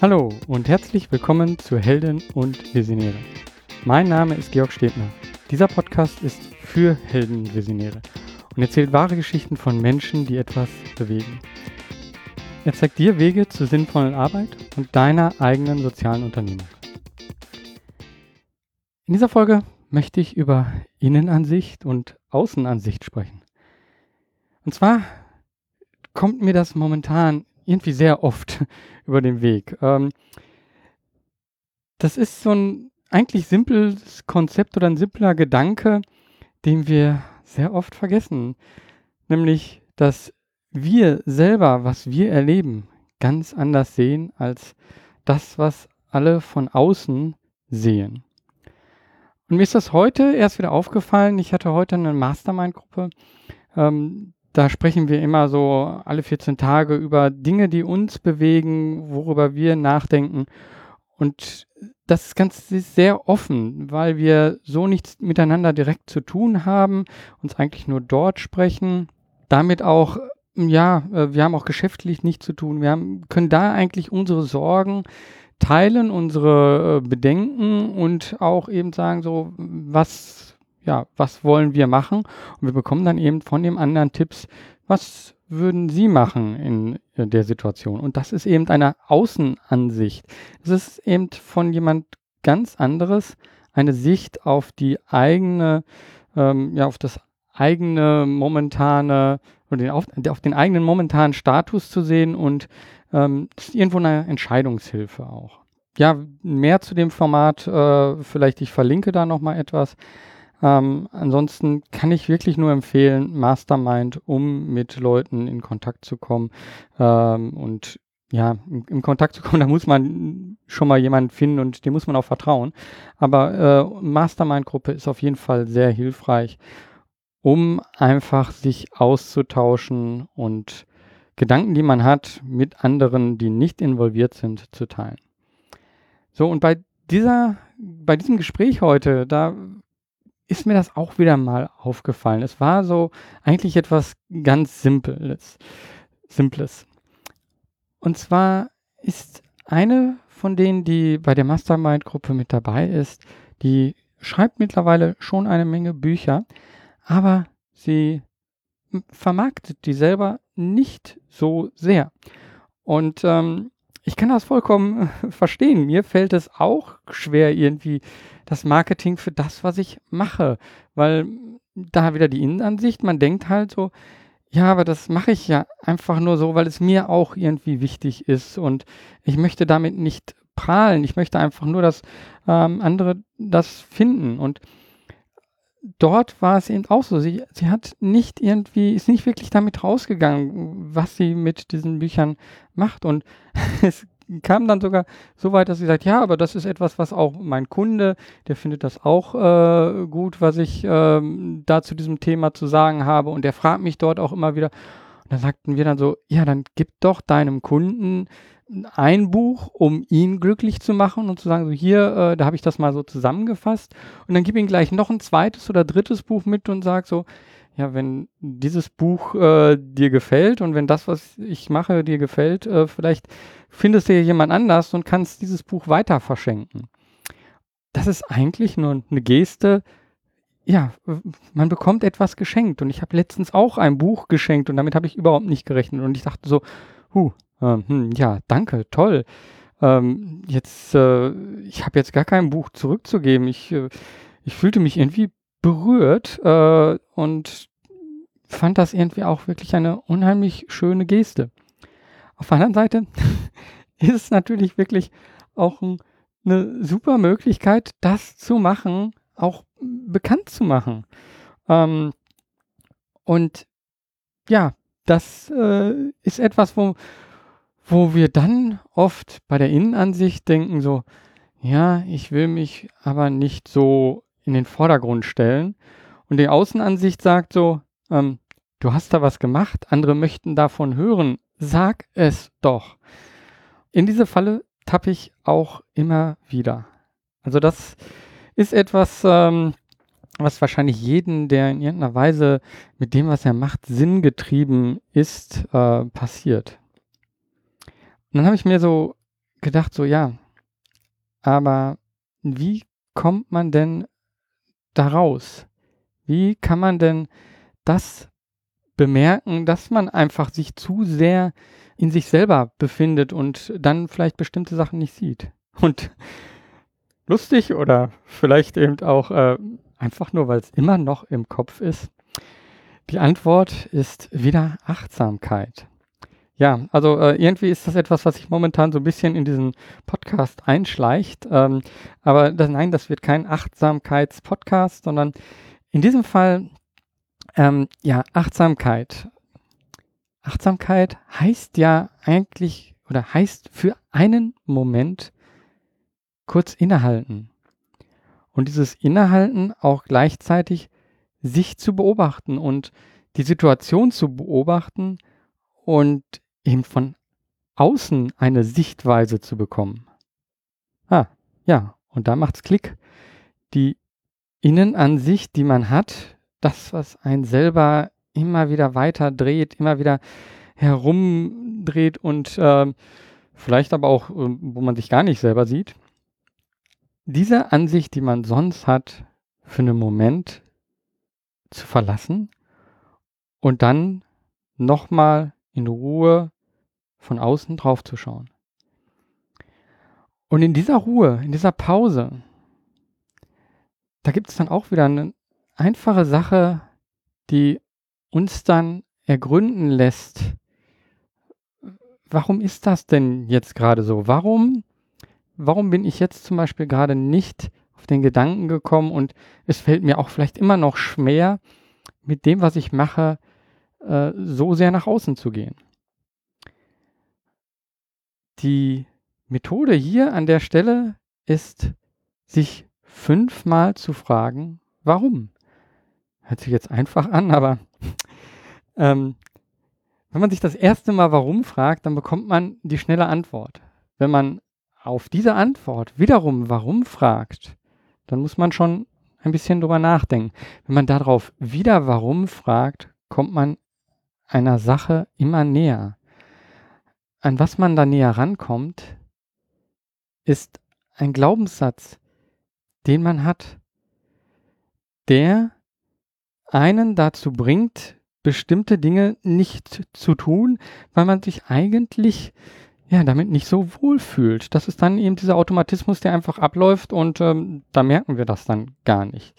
Hallo und herzlich willkommen zu Helden und Visionäre. Mein Name ist Georg Stebner. Dieser Podcast ist für Helden und Visionäre und erzählt wahre Geschichten von Menschen, die etwas bewegen. Er zeigt dir Wege zur sinnvollen Arbeit und deiner eigenen sozialen Unternehmung. In dieser Folge möchte ich über Innenansicht und Außenansicht sprechen. Und zwar kommt mir das momentan irgendwie sehr oft über den Weg. Ähm, das ist so ein eigentlich simples Konzept oder ein simpler Gedanke, den wir sehr oft vergessen. Nämlich, dass wir selber, was wir erleben, ganz anders sehen als das, was alle von außen sehen. Und mir ist das heute erst wieder aufgefallen. Ich hatte heute eine Mastermind-Gruppe. Ähm, da sprechen wir immer so alle 14 Tage über Dinge, die uns bewegen, worüber wir nachdenken. Und das ist ganz sehr offen, weil wir so nichts miteinander direkt zu tun haben, uns eigentlich nur dort sprechen, damit auch ja, äh, wir haben auch geschäftlich nichts zu tun. Wir haben, können da eigentlich unsere Sorgen teilen, unsere äh, Bedenken und auch eben sagen so, was ja, was wollen wir machen? Und wir bekommen dann eben von dem anderen Tipps, was würden Sie machen in äh, der Situation? Und das ist eben eine Außenansicht. Es ist eben von jemand ganz anderes eine Sicht auf die eigene, ähm, ja, auf das eigene momentane oder den, auf, auf, den eigenen momentanen Status zu sehen und ähm, das ist irgendwo eine Entscheidungshilfe auch. Ja, mehr zu dem Format, äh, vielleicht ich verlinke da nochmal etwas. Ähm, ansonsten kann ich wirklich nur empfehlen, Mastermind, um mit Leuten in Kontakt zu kommen. Ähm, und ja, in, Kontakt zu kommen, da muss man schon mal jemanden finden und dem muss man auch vertrauen. Aber äh, Mastermind-Gruppe ist auf jeden Fall sehr hilfreich, um einfach sich auszutauschen und Gedanken, die man hat, mit anderen, die nicht involviert sind, zu teilen. So, und bei dieser, bei diesem Gespräch heute, da ist mir das auch wieder mal aufgefallen. Es war so eigentlich etwas ganz Simples. Simples. Und zwar ist eine von denen, die bei der Mastermind-Gruppe mit dabei ist, die schreibt mittlerweile schon eine Menge Bücher, aber sie vermarktet die selber nicht so sehr. Und ähm, ich kann das vollkommen verstehen. Mir fällt es auch schwer, irgendwie das Marketing für das, was ich mache. Weil da wieder die Innenansicht, man denkt halt so, ja, aber das mache ich ja einfach nur so, weil es mir auch irgendwie wichtig ist und ich möchte damit nicht prahlen. Ich möchte einfach nur, dass ähm, andere das finden. Und dort war es eben auch so. Sie, sie hat nicht irgendwie, ist nicht wirklich damit rausgegangen, was sie mit diesen Büchern macht. Und es kam dann sogar so weit, dass sie sagt, ja, aber das ist etwas, was auch mein Kunde, der findet das auch äh, gut, was ich äh, da zu diesem Thema zu sagen habe. Und der fragt mich dort auch immer wieder. Und dann sagten wir dann so, ja, dann gib doch deinem Kunden ein Buch, um ihn glücklich zu machen und zu sagen, so hier, äh, da habe ich das mal so zusammengefasst. Und dann gib ihm gleich noch ein zweites oder drittes Buch mit und sag so, ja, wenn dieses Buch äh, dir gefällt und wenn das, was ich mache, dir gefällt, äh, vielleicht findest du ja jemand anders und kannst dieses Buch weiter verschenken. Das ist eigentlich nur eine Geste. Ja, man bekommt etwas geschenkt und ich habe letztens auch ein Buch geschenkt und damit habe ich überhaupt nicht gerechnet und ich dachte so, huh, äh, hm, ja, danke, toll. Ähm, jetzt, äh, ich habe jetzt gar kein Buch zurückzugeben. Ich, äh, ich fühlte mich irgendwie berührt äh, und fand das irgendwie auch wirklich eine unheimlich schöne Geste. Auf der anderen Seite ist es natürlich wirklich auch ein, eine super Möglichkeit, das zu machen, auch bekannt zu machen. Ähm, und ja, das äh, ist etwas, wo, wo wir dann oft bei der Innenansicht denken, so, ja, ich will mich aber nicht so in den Vordergrund stellen. Und die Außenansicht sagt so, ähm, du hast da was gemacht, andere möchten davon hören, sag es doch. In diese Falle tappe ich auch immer wieder. Also das ist etwas, ähm, was wahrscheinlich jeden, der in irgendeiner Weise mit dem, was er macht, sinngetrieben ist, äh, passiert. Und dann habe ich mir so gedacht, so ja, aber wie kommt man denn da raus? Wie kann man denn das bemerken, dass man einfach sich zu sehr in sich selber befindet und dann vielleicht bestimmte Sachen nicht sieht? Und lustig oder vielleicht eben auch äh, einfach nur, weil es immer noch im Kopf ist. Die Antwort ist wieder Achtsamkeit. Ja, also äh, irgendwie ist das etwas, was sich momentan so ein bisschen in diesen Podcast einschleicht. Ähm, aber das, nein, das wird kein Achtsamkeitspodcast, sondern in diesem Fall, ähm, ja, Achtsamkeit. Achtsamkeit heißt ja eigentlich oder heißt für einen Moment kurz innehalten. Und dieses Innehalten auch gleichzeitig sich zu beobachten und die Situation zu beobachten und eben von außen eine Sichtweise zu bekommen. Ah, ja, und da macht's Klick. Die Innenansicht, die man hat, das, was einen selber immer wieder weiter dreht, immer wieder herumdreht und äh, vielleicht aber auch, äh, wo man sich gar nicht selber sieht, diese Ansicht, die man sonst hat, für einen Moment zu verlassen und dann nochmal in Ruhe von außen drauf zu schauen. Und in dieser Ruhe, in dieser Pause, da gibt es dann auch wieder eine einfache Sache, die uns dann ergründen lässt, warum ist das denn jetzt gerade so? Warum, warum bin ich jetzt zum Beispiel gerade nicht auf den Gedanken gekommen und es fällt mir auch vielleicht immer noch schwer, mit dem, was ich mache, äh, so sehr nach außen zu gehen. Die Methode hier an der Stelle ist, sich fünfmal zu fragen, warum. Hört sich jetzt einfach an, aber ähm, wenn man sich das erste Mal warum fragt, dann bekommt man die schnelle Antwort. Wenn man auf diese Antwort wiederum warum fragt, dann muss man schon ein bisschen drüber nachdenken. Wenn man darauf wieder warum fragt, kommt man einer Sache immer näher. An was man da näher rankommt, ist ein Glaubenssatz, den man hat, der einen dazu bringt, bestimmte Dinge nicht zu tun, weil man sich eigentlich ja damit nicht so wohl fühlt. Das ist dann eben dieser Automatismus, der einfach abläuft und ähm, da merken wir das dann gar nicht.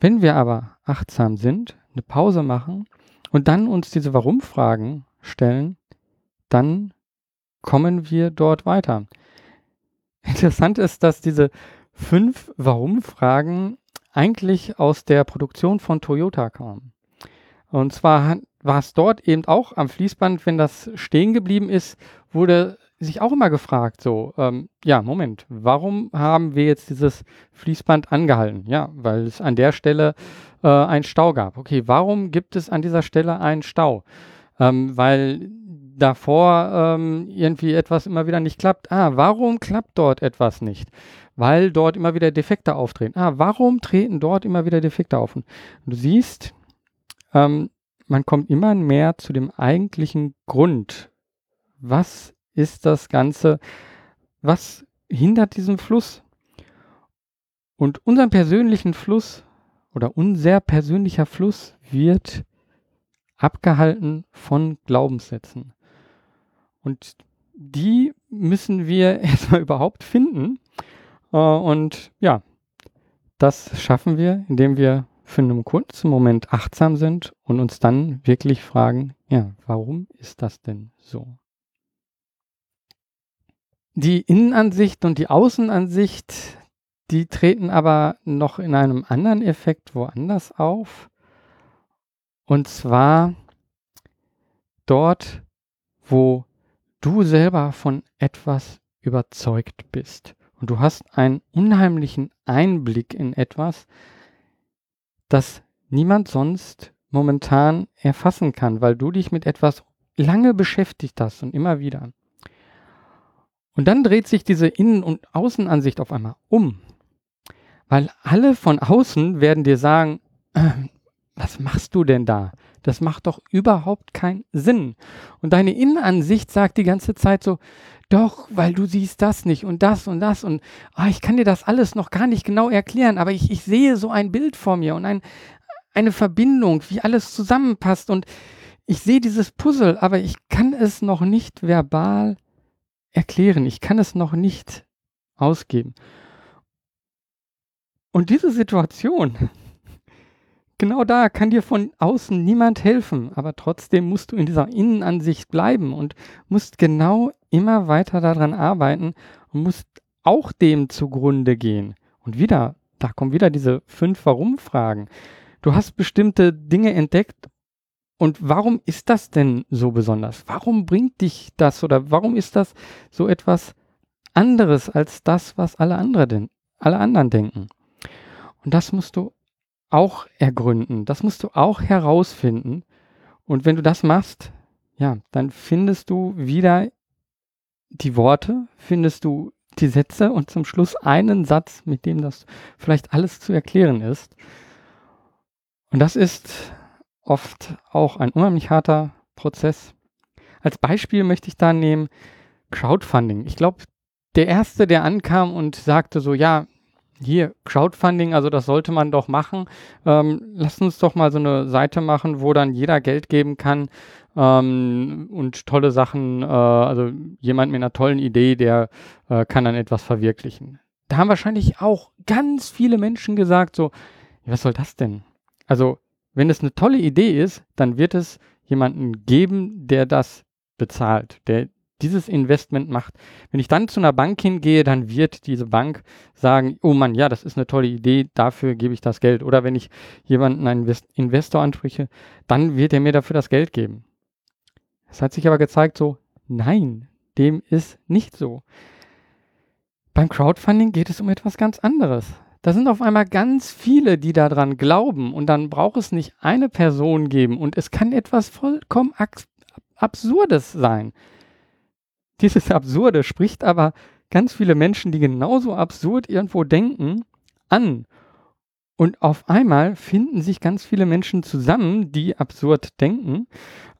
Wenn wir aber achtsam sind, eine Pause machen und dann uns diese Warum-Fragen stellen, dann kommen wir dort weiter. Interessant ist, dass diese fünf Warum-Fragen eigentlich aus der Produktion von Toyota kamen. Und zwar war es dort eben auch am Fließband, wenn das stehen geblieben ist, wurde sich auch immer gefragt, so, ähm, ja, Moment, warum haben wir jetzt dieses Fließband angehalten? Ja, weil es an der Stelle äh, einen Stau gab. Okay, warum gibt es an dieser Stelle einen Stau? Ähm, weil davor ähm, irgendwie etwas immer wieder nicht klappt. Ah, warum klappt dort etwas nicht? Weil dort immer wieder Defekte auftreten. Ah, warum treten dort immer wieder Defekte auf? Und du siehst, ähm, man kommt immer mehr zu dem eigentlichen Grund. Was ist das Ganze? Was hindert diesen Fluss? Und unseren persönlichen Fluss oder unser persönlicher Fluss wird abgehalten von Glaubenssätzen. Und die müssen wir erstmal überhaupt finden. Äh, und ja, das schaffen wir, indem wir für einen kurzen Moment achtsam sind und uns dann wirklich fragen, ja, warum ist das denn so? Die Innenansicht und die Außenansicht, die treten aber noch in einem anderen Effekt woanders auf. Und zwar dort, wo du selber von etwas überzeugt bist und du hast einen unheimlichen Einblick in etwas, das niemand sonst momentan erfassen kann, weil du dich mit etwas lange beschäftigt hast und immer wieder. Und dann dreht sich diese Innen- und Außenansicht auf einmal um. Weil alle von außen werden dir sagen, äh, was machst du denn da? Das macht doch überhaupt keinen Sinn. Und deine Innenansicht sagt die ganze Zeit so, doch, weil du siehst das nicht und das und das und oh, ich kann dir das alles noch gar nicht genau erklären, aber ich, ich sehe so ein Bild vor mir und ein, eine Verbindung, wie alles zusammenpasst und ich sehe dieses Puzzle, aber ich kann es noch nicht verbal erklären. Ich kann es noch nicht ausgeben. Und diese Situation, genau da kann dir von außen niemand helfen, aber trotzdem musst du in dieser Innenansicht bleiben und musst genau immer weiter daran arbeiten und musst auch dem zugrunde gehen. Und wieder, da kommen wieder diese fünf Warum-Fragen. Du hast bestimmte Dinge entdeckt und warum ist das denn so besonders? Warum bringt dich das oder warum ist das so etwas anderes als das, was alle, andere denn, alle anderen denken? Und das musst du auch ergründen. Das musst du auch herausfinden. Und wenn du das machst, ja, dann findest du wieder die Worte, findest du die Sätze und zum Schluss einen Satz, mit dem das vielleicht alles zu erklären ist. Und das ist oft auch ein unheimlich harter Prozess. Als Beispiel möchte ich da nehmen Crowdfunding. Ich glaube, der erste, der ankam und sagte so, ja, hier, Crowdfunding, also das sollte man doch machen. Ähm, lass uns doch mal so eine Seite machen, wo dann jeder Geld geben kann ähm, und tolle Sachen, äh, also jemand mit einer tollen Idee, der äh, kann dann etwas verwirklichen. Da haben wahrscheinlich auch ganz viele Menschen gesagt, so, was soll das denn? Also, wenn es eine tolle Idee ist, dann wird es jemanden geben, der das bezahlt, der dieses Investment macht. Wenn ich dann zu einer Bank hingehe, dann wird diese Bank sagen, oh Mann, ja, das ist eine tolle Idee, dafür gebe ich das Geld. Oder wenn ich jemanden, einen Invest Investor anspreche, dann wird er mir dafür das Geld geben. Es hat sich aber gezeigt, so, nein, dem ist nicht so. Beim Crowdfunding geht es um etwas ganz anderes. Da sind auf einmal ganz viele, die daran glauben und dann braucht es nicht eine Person geben und es kann etwas vollkommen Absurdes sein. Dieses Absurde spricht aber ganz viele Menschen, die genauso absurd irgendwo denken, an. Und auf einmal finden sich ganz viele Menschen zusammen, die absurd denken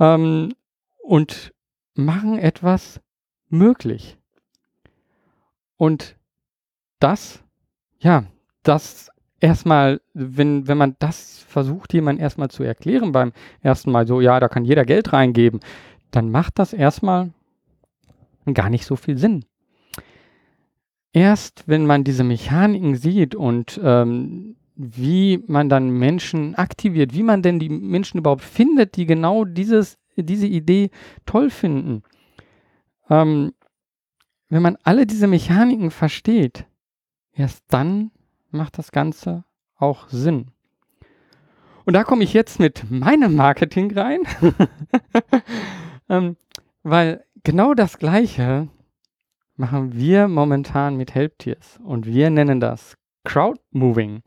ähm, und machen etwas möglich. Und das, ja, das erstmal, wenn, wenn man das versucht, jemand erstmal zu erklären beim ersten Mal, so, ja, da kann jeder Geld reingeben, dann macht das erstmal gar nicht so viel Sinn. Erst wenn man diese Mechaniken sieht und ähm, wie man dann Menschen aktiviert, wie man denn die Menschen überhaupt findet, die genau dieses, diese Idee toll finden. Ähm, wenn man alle diese Mechaniken versteht, erst dann macht das Ganze auch Sinn. Und da komme ich jetzt mit meinem Marketing rein, ähm, weil genau das Gleiche machen wir momentan mit Helptiers und wir nennen das Crowdmoving.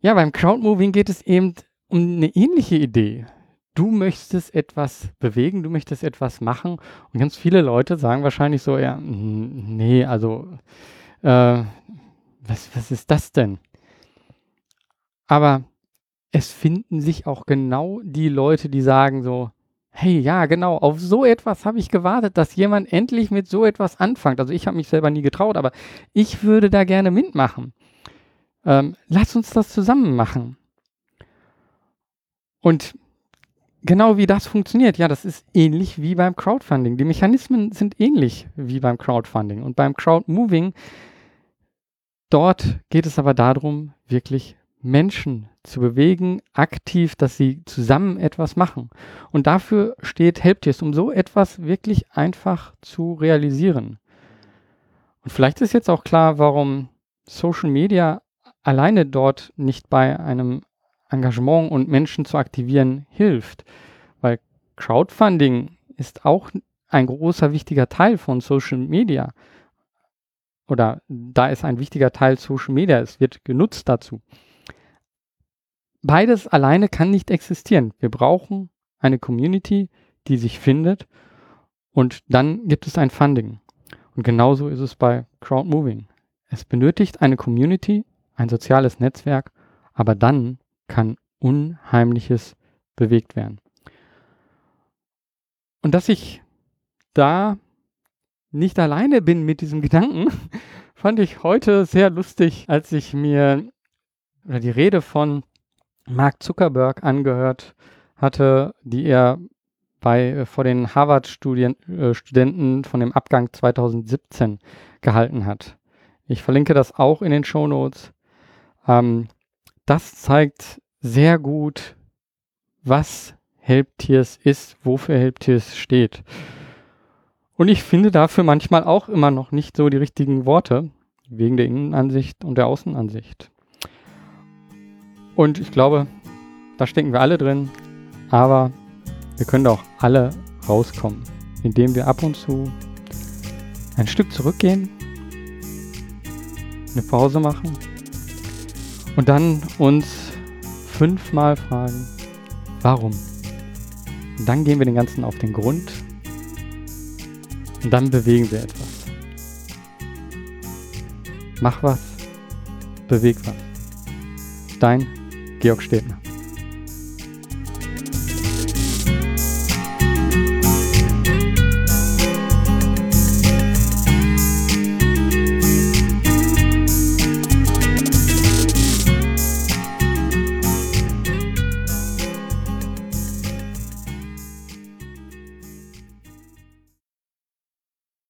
Ja, beim Crowdmoving geht es eben um eine ähnliche Idee. Du möchtest etwas bewegen, du möchtest etwas machen und ganz viele Leute sagen wahrscheinlich so, ja, nee, also äh, was, was ist das denn? Aber es finden sich auch genau die Leute, die sagen so, Hey, ja, genau, auf so etwas habe ich gewartet, dass jemand endlich mit so etwas anfängt. Also ich habe mich selber nie getraut, aber ich würde da gerne mitmachen. Ähm, lass uns das zusammen machen. Und genau wie das funktioniert, ja, das ist ähnlich wie beim Crowdfunding. Die Mechanismen sind ähnlich wie beim Crowdfunding. Und beim Crowdmoving, dort geht es aber darum, wirklich Menschen zu bewegen, aktiv, dass sie zusammen etwas machen. Und dafür steht Helptiers, um so etwas wirklich einfach zu realisieren. Und vielleicht ist jetzt auch klar, warum Social Media alleine dort nicht bei einem Engagement und Menschen zu aktivieren hilft. Weil Crowdfunding ist auch ein großer, wichtiger Teil von Social Media. Oder da ist ein wichtiger Teil Social Media. Es wird genutzt dazu beides alleine kann nicht existieren. Wir brauchen eine Community, die sich findet und dann gibt es ein Funding. Und genauso ist es bei Crowdmoving. Es benötigt eine Community, ein soziales Netzwerk, aber dann kann Unheimliches bewegt werden. Und dass ich da nicht alleine bin mit diesem Gedanken, fand ich heute sehr lustig, als ich mir die Rede von Mark Zuckerberg angehört hatte, die er bei, äh, vor den Harvard-Studenten äh, von dem Abgang 2017 gehalten hat. Ich verlinke das auch in den Show Notes. Ähm, das zeigt sehr gut, was Helptiers ist, wofür Helptiers steht. Und ich finde dafür manchmal auch immer noch nicht so die richtigen Worte, wegen der Innenansicht und der Außenansicht. Und ich glaube, da stecken wir alle drin, aber wir können auch alle rauskommen, indem wir ab und zu ein Stück zurückgehen, eine Pause machen und dann uns fünfmal fragen, warum? Und dann gehen wir den Ganzen auf den Grund und dann bewegen wir etwas. Mach was, beweg was. Dein Georg Stedner.